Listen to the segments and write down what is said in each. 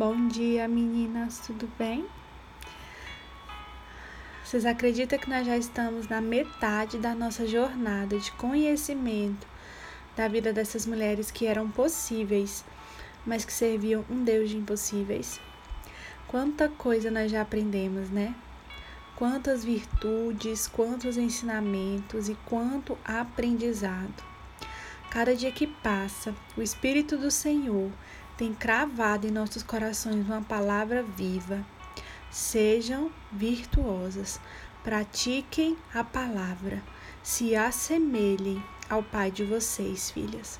Bom dia, meninas, tudo bem? Vocês acreditam que nós já estamos na metade da nossa jornada de conhecimento da vida dessas mulheres que eram possíveis, mas que serviam um Deus de impossíveis? Quanta coisa nós já aprendemos, né? Quantas virtudes, quantos ensinamentos e quanto aprendizado. Cada dia que passa, o Espírito do Senhor tem cravado em nossos corações uma palavra viva. Sejam virtuosas, pratiquem a palavra, se assemelhem ao Pai de vocês, filhas.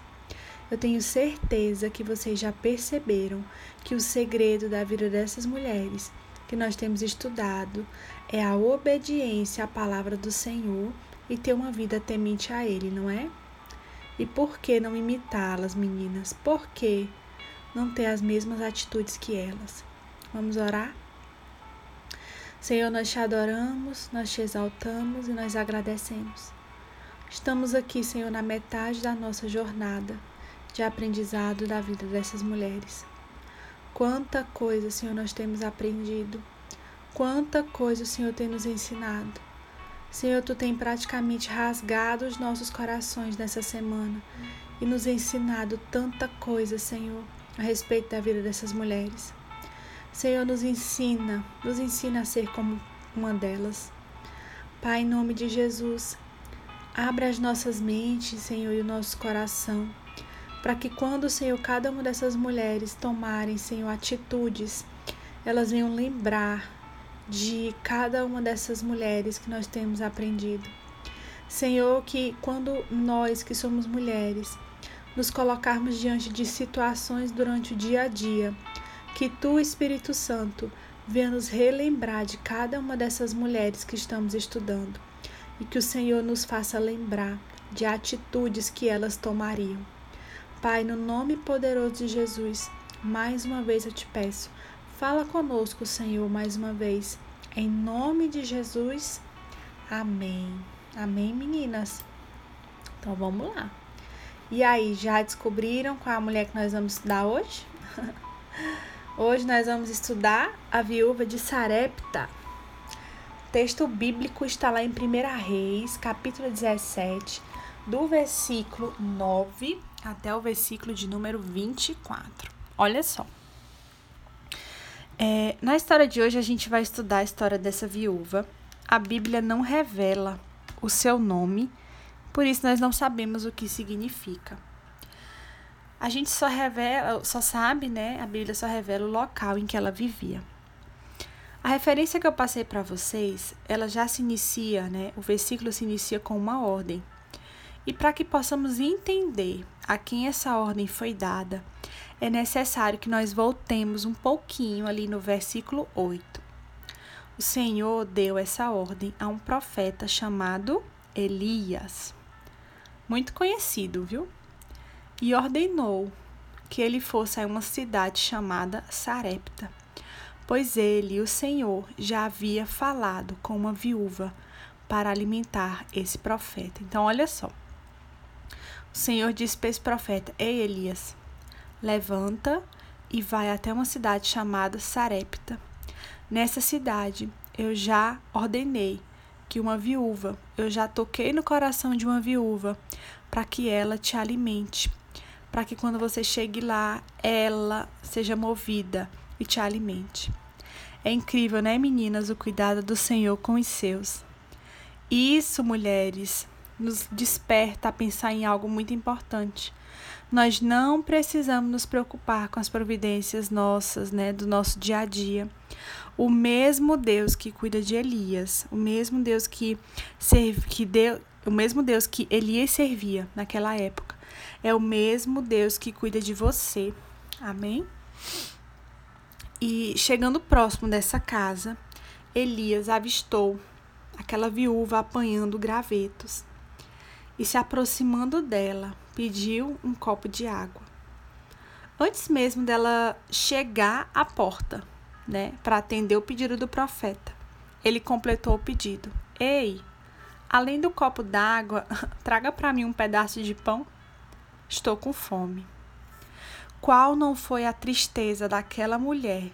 Eu tenho certeza que vocês já perceberam que o segredo da vida dessas mulheres que nós temos estudado é a obediência à palavra do Senhor e ter uma vida temente a Ele, não é? E por que não imitá-las, meninas? Por que não ter as mesmas atitudes que elas. Vamos orar? Senhor, nós te adoramos, nós te exaltamos e nós agradecemos. Estamos aqui, Senhor, na metade da nossa jornada de aprendizado da vida dessas mulheres. Quanta coisa, Senhor, nós temos aprendido. Quanta coisa o Senhor tem nos ensinado. Senhor, tu tem praticamente rasgado os nossos corações nessa semana e nos ensinado tanta coisa, Senhor a respeito da vida dessas mulheres. Senhor, nos ensina, nos ensina a ser como uma delas. Pai, em nome de Jesus, abra as nossas mentes, Senhor, e o nosso coração, para que quando, Senhor, cada uma dessas mulheres tomarem, Senhor, atitudes, elas venham lembrar de cada uma dessas mulheres que nós temos aprendido. Senhor, que quando nós que somos mulheres, nos colocarmos diante de situações durante o dia a dia, que tu, Espírito Santo, venha nos relembrar de cada uma dessas mulheres que estamos estudando e que o Senhor nos faça lembrar de atitudes que elas tomariam. Pai, no nome poderoso de Jesus, mais uma vez eu te peço, fala conosco, Senhor, mais uma vez. Em nome de Jesus, amém. Amém, meninas? Então vamos lá. E aí, já descobriram qual é a mulher que nós vamos estudar hoje? hoje nós vamos estudar a viúva de Sarepta. O texto bíblico está lá em 1 Reis, capítulo 17, do versículo 9 até o versículo de número 24. Olha só. É, na história de hoje, a gente vai estudar a história dessa viúva. A Bíblia não revela o seu nome por isso nós não sabemos o que significa. A gente só revela, só sabe, né? A Bíblia só revela o local em que ela vivia. A referência que eu passei para vocês, ela já se inicia, né? O versículo se inicia com uma ordem. E para que possamos entender a quem essa ordem foi dada, é necessário que nós voltemos um pouquinho ali no versículo 8. O Senhor deu essa ordem a um profeta chamado Elias muito conhecido, viu? E ordenou que ele fosse a uma cidade chamada Sarepta, pois ele, o Senhor, já havia falado com uma viúva para alimentar esse profeta. Então, olha só. O Senhor disse para esse profeta: Ei, Elias, levanta e vai até uma cidade chamada Sarepta. Nessa cidade eu já ordenei que uma viúva, eu já toquei no coração de uma viúva para que ela te alimente, para que quando você chegue lá, ela seja movida e te alimente. É incrível, né, meninas, o cuidado do Senhor com os seus. Isso, mulheres, nos desperta a pensar em algo muito importante. Nós não precisamos nos preocupar com as providências nossas, né, do nosso dia a dia. O mesmo Deus que cuida de Elias, o mesmo Deus que serve, que deu, o mesmo Deus que Elias servia naquela época, é o mesmo Deus que cuida de você. Amém? E chegando próximo dessa casa, Elias avistou aquela viúva apanhando gravetos e se aproximando dela, pediu um copo de água. Antes mesmo dela chegar à porta, né, para atender o pedido do profeta, ele completou o pedido: Ei, além do copo d'água, traga para mim um pedaço de pão. Estou com fome. qual não foi a tristeza daquela mulher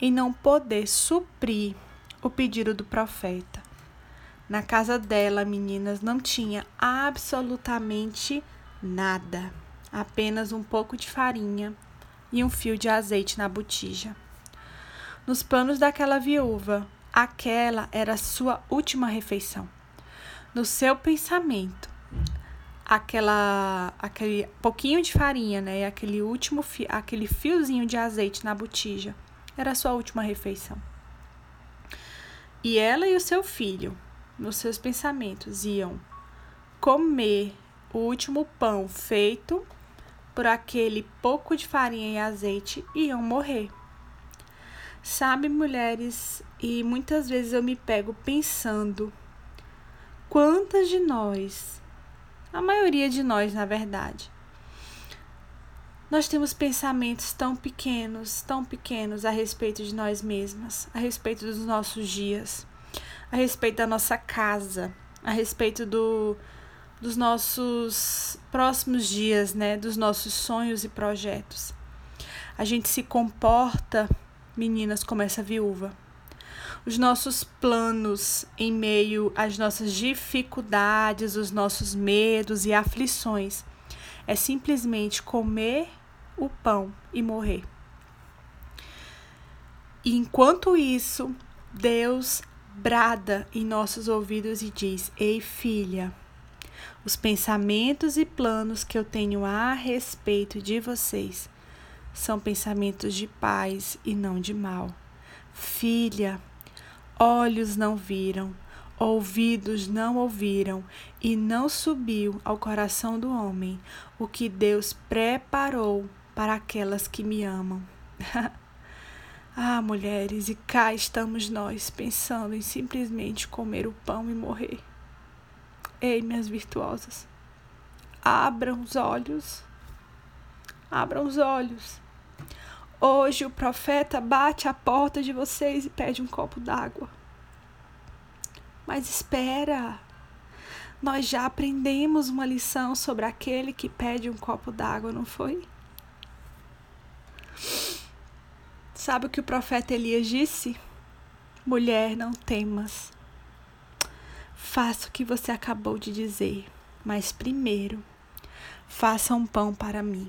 em não poder suprir o pedido do profeta. Na casa dela, meninas, não tinha absolutamente nada, apenas um pouco de farinha e um fio de azeite na botija. Nos planos daquela viúva, aquela era sua última refeição. No seu pensamento, aquela aquele pouquinho de farinha, né, e aquele último fi, aquele fiozinho de azeite na botija era sua última refeição. E ela e o seu filho, nos seus pensamentos, iam comer o último pão feito por aquele pouco de farinha e azeite e iam morrer. Sabe, mulheres, e muitas vezes eu me pego pensando quantas de nós, a maioria de nós, na verdade, nós temos pensamentos tão pequenos, tão pequenos a respeito de nós mesmas, a respeito dos nossos dias, a respeito da nossa casa, a respeito do, dos nossos próximos dias, né, dos nossos sonhos e projetos. A gente se comporta, meninas, como essa viúva. Os nossos planos em meio às nossas dificuldades, os nossos medos e aflições é simplesmente comer o pão e morrer. E enquanto isso, Deus brada em nossos ouvidos e diz: Ei, filha, os pensamentos e planos que eu tenho a respeito de vocês são pensamentos de paz e não de mal. Filha, olhos não viram, ouvidos não ouviram e não subiu ao coração do homem o que Deus preparou para aquelas que me amam. ah, mulheres, e cá estamos nós pensando em simplesmente comer o pão e morrer. Ei, minhas virtuosas, abram os olhos. Abram os olhos. Hoje o profeta bate à porta de vocês e pede um copo d'água. Mas espera! Nós já aprendemos uma lição sobre aquele que pede um copo d'água, não foi? Sabe o que o profeta Elias disse? Mulher, não temas. Faça o que você acabou de dizer, mas primeiro, faça um pão para mim.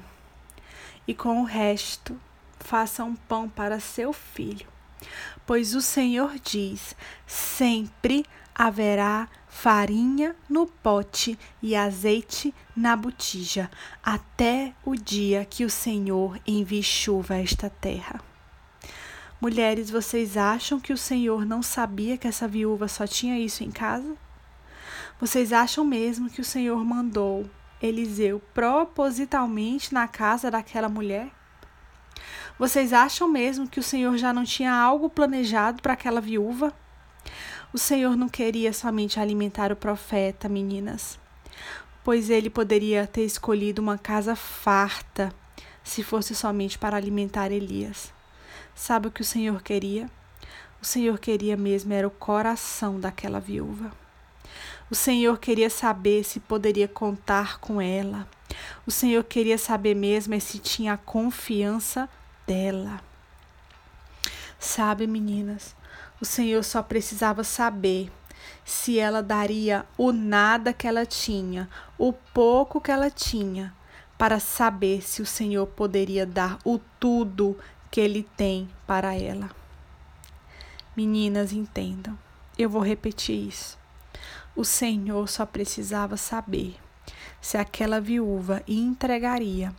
E com o resto, faça um pão para seu filho. Pois o Senhor diz: sempre haverá farinha no pote e azeite na botija, até o dia que o Senhor envie chuva a esta terra. Mulheres, vocês acham que o Senhor não sabia que essa viúva só tinha isso em casa? Vocês acham mesmo que o Senhor mandou Eliseu propositalmente na casa daquela mulher? Vocês acham mesmo que o Senhor já não tinha algo planejado para aquela viúva? O Senhor não queria somente alimentar o profeta, meninas, pois ele poderia ter escolhido uma casa farta se fosse somente para alimentar Elias. Sabe o que o Senhor queria? O Senhor queria mesmo era o coração daquela viúva. O Senhor queria saber se poderia contar com ela. O Senhor queria saber mesmo se tinha a confiança dela. Sabe, meninas, o Senhor só precisava saber se ela daria o nada que ela tinha, o pouco que ela tinha, para saber se o Senhor poderia dar o tudo que ele tem para ela. Meninas, entendam. Eu vou repetir isso. O Senhor só precisava saber se aquela viúva entregaria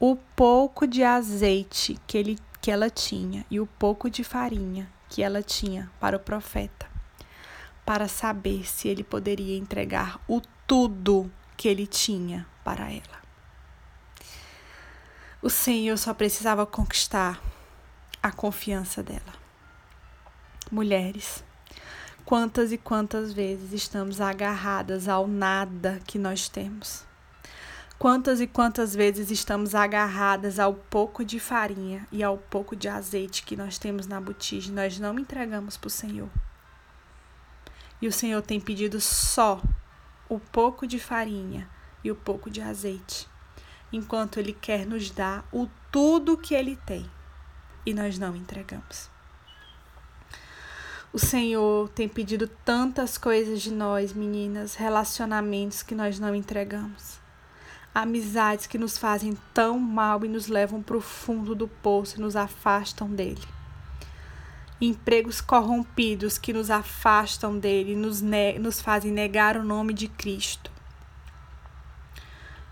o pouco de azeite que, ele, que ela tinha e o pouco de farinha que ela tinha para o profeta, para saber se ele poderia entregar o tudo que ele tinha para ela. O Senhor só precisava conquistar a confiança dela. Mulheres, quantas e quantas vezes estamos agarradas ao nada que nós temos? Quantas e quantas vezes estamos agarradas ao pouco de farinha e ao pouco de azeite que nós temos na botija nós não entregamos para o Senhor? E o Senhor tem pedido só o pouco de farinha e o pouco de azeite. Enquanto Ele quer nos dar o tudo que Ele tem e nós não entregamos. O Senhor tem pedido tantas coisas de nós, meninas, relacionamentos que nós não entregamos. Amizades que nos fazem tão mal e nos levam para o fundo do poço e nos afastam dele. Empregos corrompidos que nos afastam dele e nos, nos fazem negar o nome de Cristo.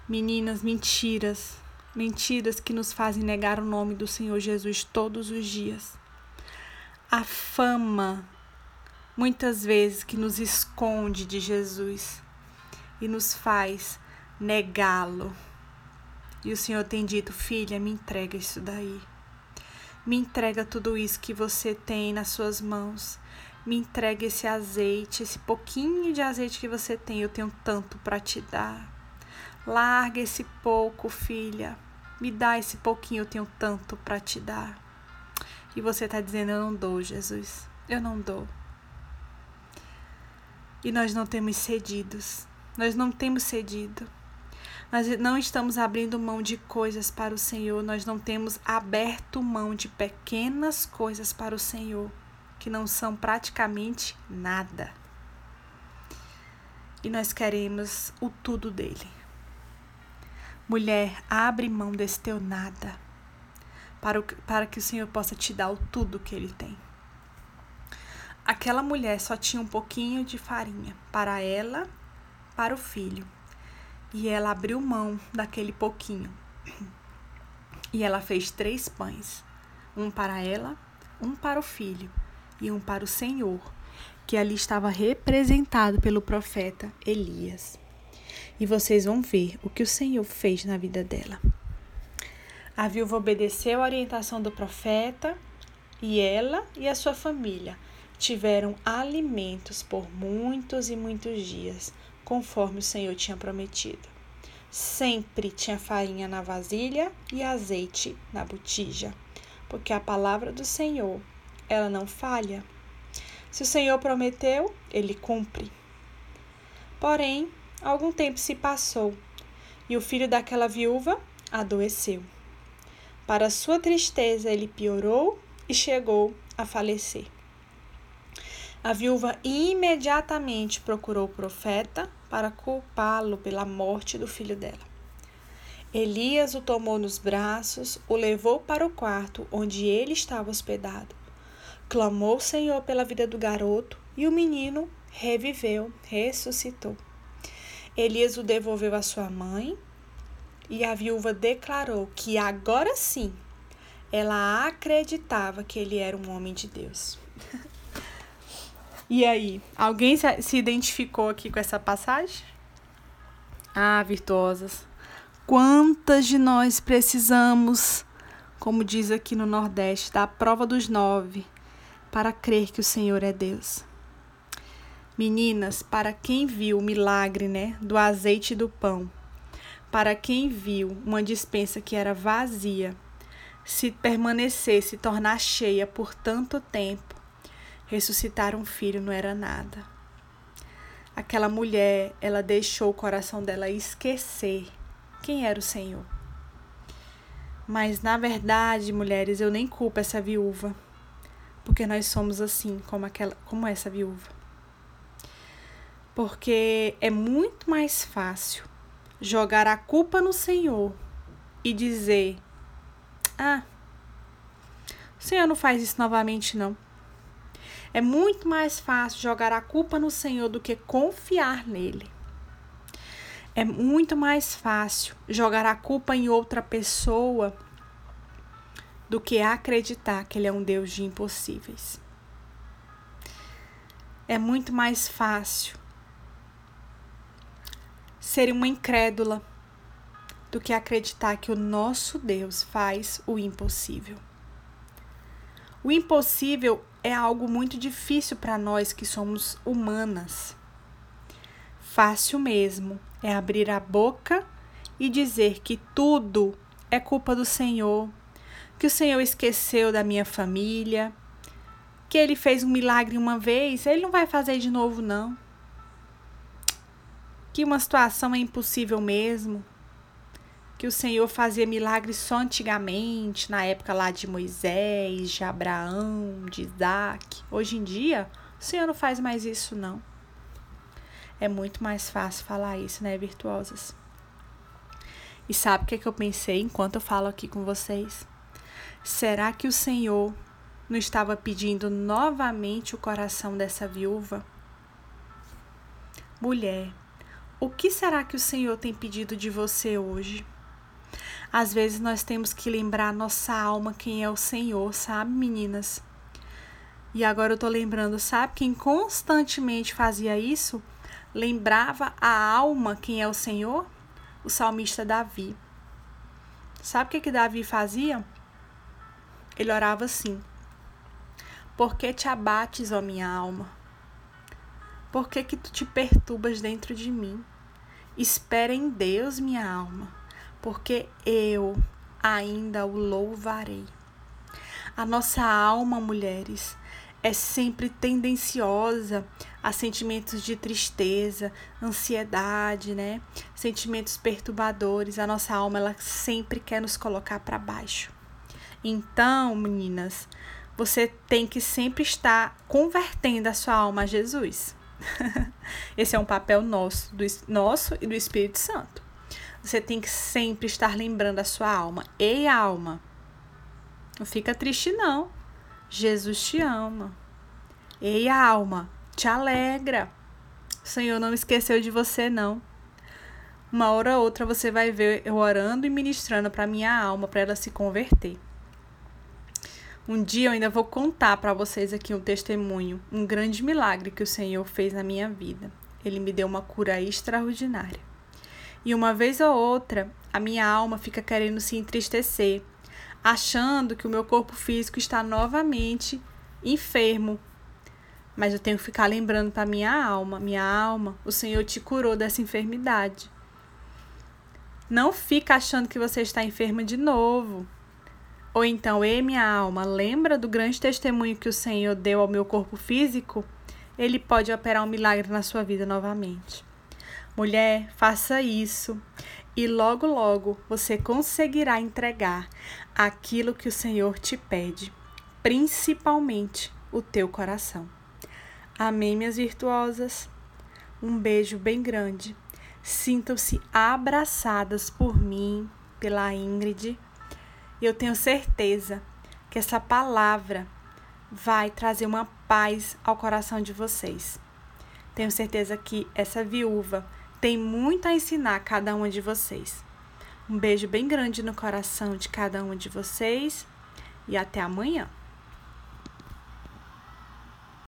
Meninas, mentiras, mentiras que nos fazem negar o nome do Senhor Jesus todos os dias. A fama, muitas vezes, que nos esconde de Jesus e nos faz negá-lo. E o Senhor tem dito: Filha, me entrega isso daí. Me entrega tudo isso que você tem nas suas mãos. Me entrega esse azeite, esse pouquinho de azeite que você tem. Eu tenho tanto para te dar. Larga esse pouco, filha. Me dá esse pouquinho, eu tenho tanto para te dar. E você está dizendo: Eu não dou, Jesus. Eu não dou. E nós não temos cedidos. Nós não temos cedido. Nós não estamos abrindo mão de coisas para o Senhor, nós não temos aberto mão de pequenas coisas para o Senhor, que não são praticamente nada. E nós queremos o tudo dele. Mulher, abre mão desse teu nada, para, o, para que o Senhor possa te dar o tudo que ele tem. Aquela mulher só tinha um pouquinho de farinha para ela, para o filho e ela abriu mão daquele pouquinho. E ela fez três pães: um para ela, um para o filho e um para o Senhor, que ali estava representado pelo profeta Elias. E vocês vão ver o que o Senhor fez na vida dela. A viúva obedeceu a orientação do profeta e ela e a sua família tiveram alimentos por muitos e muitos dias, conforme o Senhor tinha prometido. Sempre tinha farinha na vasilha e azeite na botija, porque a palavra do Senhor, ela não falha. Se o Senhor prometeu, ele cumpre. Porém, algum tempo se passou e o filho daquela viúva adoeceu. Para sua tristeza, ele piorou e chegou a falecer. A viúva imediatamente procurou o profeta para culpá-lo pela morte do filho dela. Elias o tomou nos braços, o levou para o quarto onde ele estava hospedado. Clamou o Senhor pela vida do garoto e o menino reviveu, ressuscitou. Elias o devolveu à sua mãe e a viúva declarou que agora sim ela acreditava que ele era um homem de Deus. E aí, alguém se identificou aqui com essa passagem? Ah, virtuosas, quantas de nós precisamos, como diz aqui no Nordeste, da prova dos nove, para crer que o Senhor é Deus? Meninas, para quem viu o milagre, né, do azeite e do pão, para quem viu uma dispensa que era vazia, se permanecer, se tornar cheia por tanto tempo, ressuscitar um filho não era nada. Aquela mulher, ela deixou o coração dela esquecer quem era o Senhor. Mas na verdade, mulheres, eu nem culpo essa viúva, porque nós somos assim, como aquela, como essa viúva. Porque é muito mais fácil jogar a culpa no Senhor e dizer: "Ah, o Senhor não faz isso novamente não". É muito mais fácil jogar a culpa no Senhor do que confiar nele. É muito mais fácil jogar a culpa em outra pessoa do que acreditar que ele é um Deus de impossíveis. É muito mais fácil ser uma incrédula do que acreditar que o nosso Deus faz o impossível. O impossível é algo muito difícil para nós que somos humanas. Fácil mesmo é abrir a boca e dizer que tudo é culpa do Senhor, que o Senhor esqueceu da minha família, que ele fez um milagre uma vez, ele não vai fazer de novo, não. Que uma situação é impossível mesmo, que o Senhor fazia milagres só antigamente, na época lá de Moisés, de Abraão, de Isaac. Hoje em dia, o Senhor não faz mais isso, não. É muito mais fácil falar isso, né, virtuosas? E sabe o que, é que eu pensei enquanto eu falo aqui com vocês? Será que o Senhor não estava pedindo novamente o coração dessa viúva? Mulher, o que será que o Senhor tem pedido de você hoje? Às vezes nós temos que lembrar nossa alma quem é o Senhor, sabe, meninas? E agora eu tô lembrando, sabe quem constantemente fazia isso? Lembrava a alma quem é o Senhor? O salmista Davi. Sabe o que que Davi fazia? Ele orava assim: Por que te abates, ó minha alma? Por que que tu te perturbas dentro de mim? Espera em Deus, minha alma, porque eu ainda o louvarei. A nossa alma, mulheres, é sempre tendenciosa a sentimentos de tristeza, ansiedade, né? Sentimentos perturbadores. A nossa alma ela sempre quer nos colocar para baixo. Então, meninas, você tem que sempre estar convertendo a sua alma a Jesus. Esse é um papel nosso, do, nosso e do Espírito Santo. Você tem que sempre estar lembrando a sua alma. Ei, alma, não fica triste, não. Jesus te ama. Ei, alma, te alegra. O Senhor não esqueceu de você, não. Uma hora ou outra você vai ver eu orando e ministrando para minha alma, para ela se converter. Um dia eu ainda vou contar para vocês aqui um testemunho, um grande milagre que o Senhor fez na minha vida. Ele me deu uma cura extraordinária. E uma vez ou outra, a minha alma fica querendo se entristecer, achando que o meu corpo físico está novamente enfermo. Mas eu tenho que ficar lembrando para minha alma, minha alma, o Senhor te curou dessa enfermidade. Não fica achando que você está enferma de novo. Ou então, ei minha alma, lembra do grande testemunho que o Senhor deu ao meu corpo físico? Ele pode operar um milagre na sua vida novamente. Mulher, faça isso e logo, logo você conseguirá entregar aquilo que o Senhor te pede, principalmente o teu coração. Amém, minhas virtuosas? Um beijo bem grande. Sintam-se abraçadas por mim, pela Ingrid e eu tenho certeza que essa palavra vai trazer uma paz ao coração de vocês. Tenho certeza que essa viúva tem muito a ensinar a cada uma de vocês. Um beijo bem grande no coração de cada uma de vocês e até amanhã.